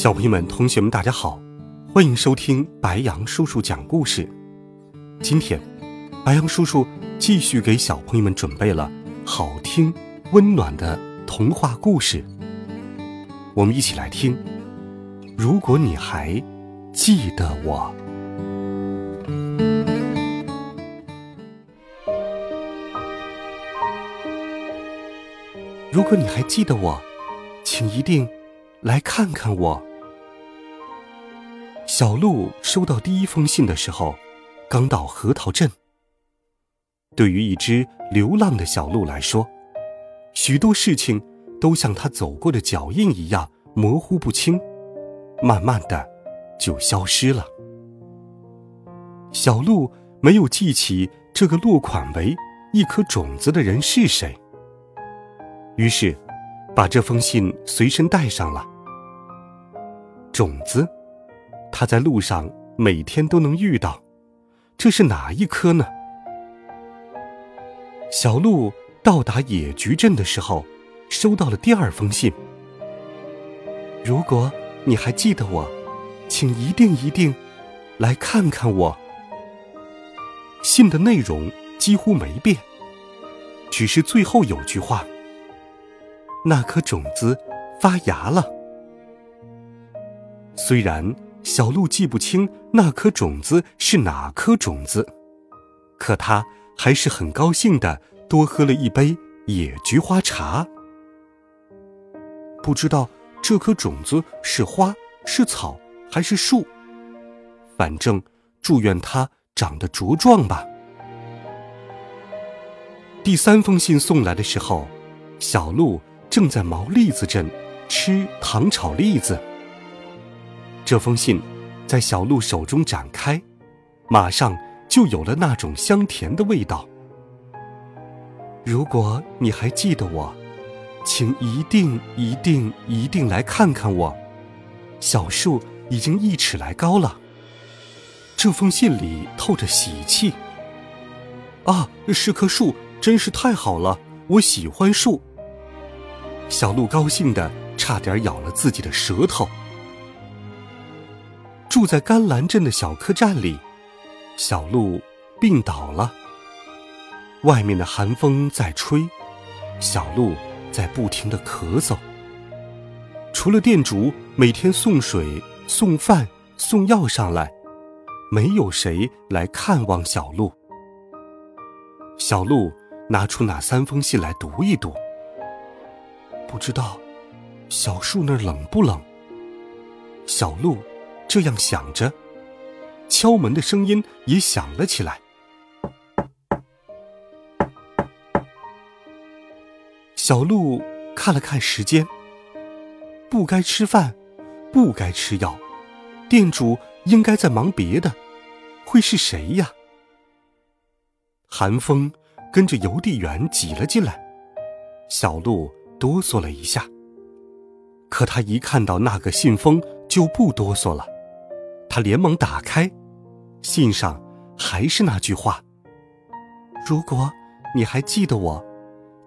小朋友们、同学们，大家好，欢迎收听白杨叔叔讲故事。今天，白杨叔叔继续给小朋友们准备了好听、温暖的童话故事。我们一起来听。如果你还记得我，如果你还记得我，请一定来看看我。小鹿收到第一封信的时候，刚到核桃镇。对于一只流浪的小鹿来说，许多事情都像它走过的脚印一样模糊不清，慢慢的就消失了。小鹿没有记起这个落款为一颗种子的人是谁，于是把这封信随身带上了。种子。他在路上每天都能遇到，这是哪一颗呢？小鹿到达野菊镇的时候，收到了第二封信。如果你还记得我，请一定一定来看看我。信的内容几乎没变，只是最后有句话：那颗种子发芽了。虽然。小鹿记不清那颗种子是哪颗种子，可他还是很高兴的多喝了一杯野菊花茶。不知道这颗种子是花是草还是树，反正祝愿它长得茁壮吧。第三封信送来的时候，小鹿正在毛栗子镇吃糖炒栗子。这封信在小鹿手中展开，马上就有了那种香甜的味道。如果你还记得我，请一定一定一定来看看我。小树已经一尺来高了。这封信里透着喜气。啊，是棵树，真是太好了！我喜欢树。小鹿高兴的差点咬了自己的舌头。住在甘蓝镇的小客栈里，小鹿病倒了。外面的寒风在吹，小鹿在不停的咳嗽。除了店主每天送水、送饭、送药上来，没有谁来看望小鹿。小鹿拿出那三封信来读一读，不知道小树那儿冷不冷？小鹿。这样想着，敲门的声音也响了起来。小鹿看了看时间，不该吃饭，不该吃药，店主应该在忙别的，会是谁呀？寒风跟着邮递员挤了进来，小鹿哆嗦了一下。可他一看到那个信封，就不哆嗦了。他连忙打开，信上还是那句话：“如果你还记得我，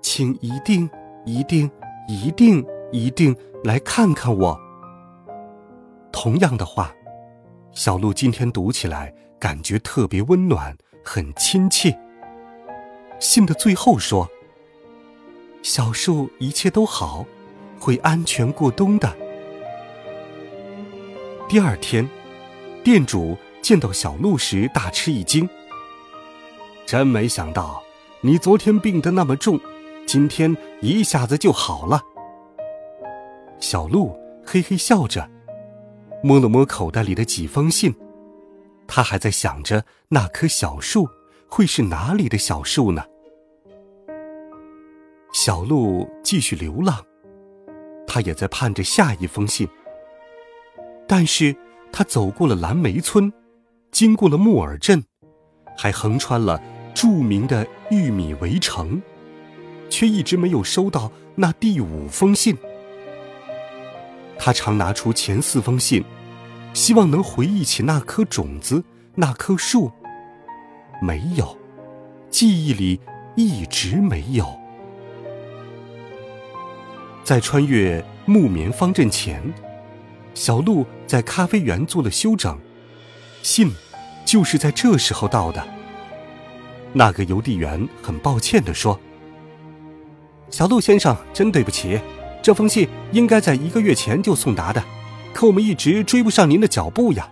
请一定、一定、一定、一定来看看我。”同样的话，小鹿今天读起来感觉特别温暖，很亲切。信的最后说：“小树一切都好，会安全过冬的。”第二天。店主见到小鹿时大吃一惊，真没想到你昨天病得那么重，今天一下子就好了。小鹿嘿嘿笑着，摸了摸口袋里的几封信，他还在想着那棵小树会是哪里的小树呢。小鹿继续流浪，他也在盼着下一封信。但是他走过了蓝莓村，经过了木耳镇，还横穿了著名的玉米围城，却一直没有收到那第五封信。他常拿出前四封信，希望能回忆起那颗种子、那棵树。没有，记忆里一直没有。在穿越木棉方阵前，小鹿在咖啡园做了休整，信就是在这时候到的。那个邮递员很抱歉地说：“小鹿先生，真对不起，这封信应该在一个月前就送达的，可我们一直追不上您的脚步呀。”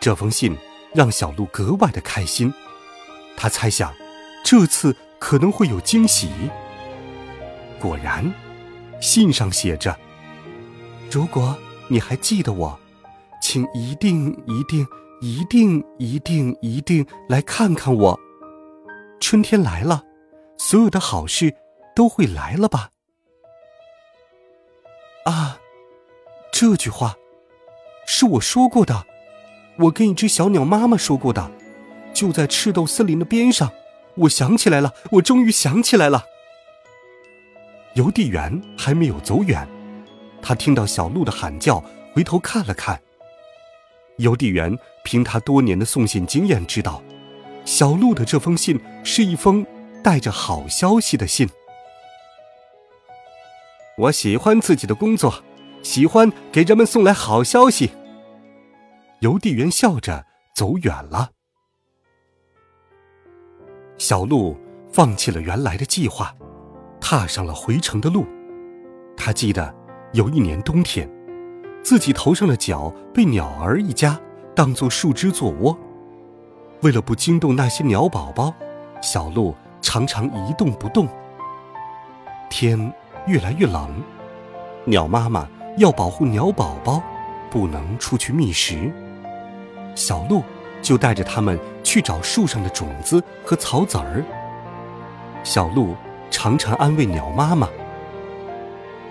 这封信。让小鹿格外的开心，他猜想，这次可能会有惊喜。果然，信上写着：“如果你还记得我，请一定一定一定一定一定来看看我。春天来了，所有的好事都会来了吧？”啊，这句话是我说过的。我跟一只小鸟妈妈说过的，就在赤豆森林的边上。我想起来了，我终于想起来了。邮递员还没有走远，他听到小鹿的喊叫，回头看了看。邮递员凭他多年的送信经验知道，小鹿的这封信是一封带着好消息的信。我喜欢自己的工作，喜欢给人们送来好消息。邮递员笑着走远了。小鹿放弃了原来的计划，踏上了回城的路。他记得有一年冬天，自己头上的角被鸟儿一家当做树枝做窝。为了不惊动那些鸟宝宝，小鹿常常一动不动。天越来越冷，鸟妈妈要保护鸟宝宝，不能出去觅食。小鹿就带着他们去找树上的种子和草籽儿。小鹿常常安慰鸟妈妈：“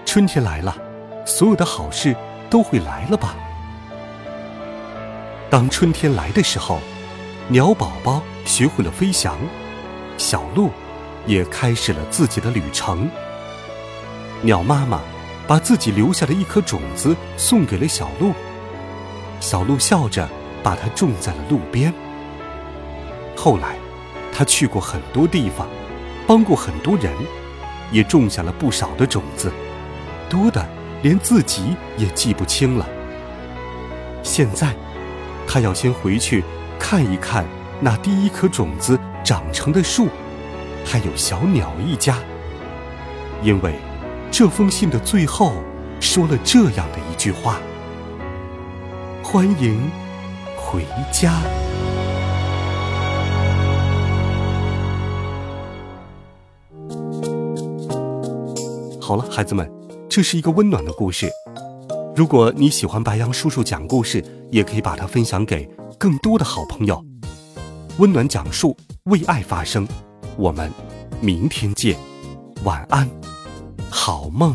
春天来了，所有的好事都会来了吧？”当春天来的时候，鸟宝宝学会了飞翔，小鹿也开始了自己的旅程。鸟妈妈把自己留下的一颗种子送给了小鹿，小鹿笑着。把它种在了路边。后来，它去过很多地方，帮过很多人，也种下了不少的种子，多的连自己也记不清了。现在，他要先回去看一看那第一颗种子长成的树，还有小鸟一家，因为这封信的最后说了这样的一句话：“欢迎。”回家。好了，孩子们，这是一个温暖的故事。如果你喜欢白羊叔叔讲故事，也可以把它分享给更多的好朋友。温暖讲述，为爱发声。我们明天见，晚安，好梦。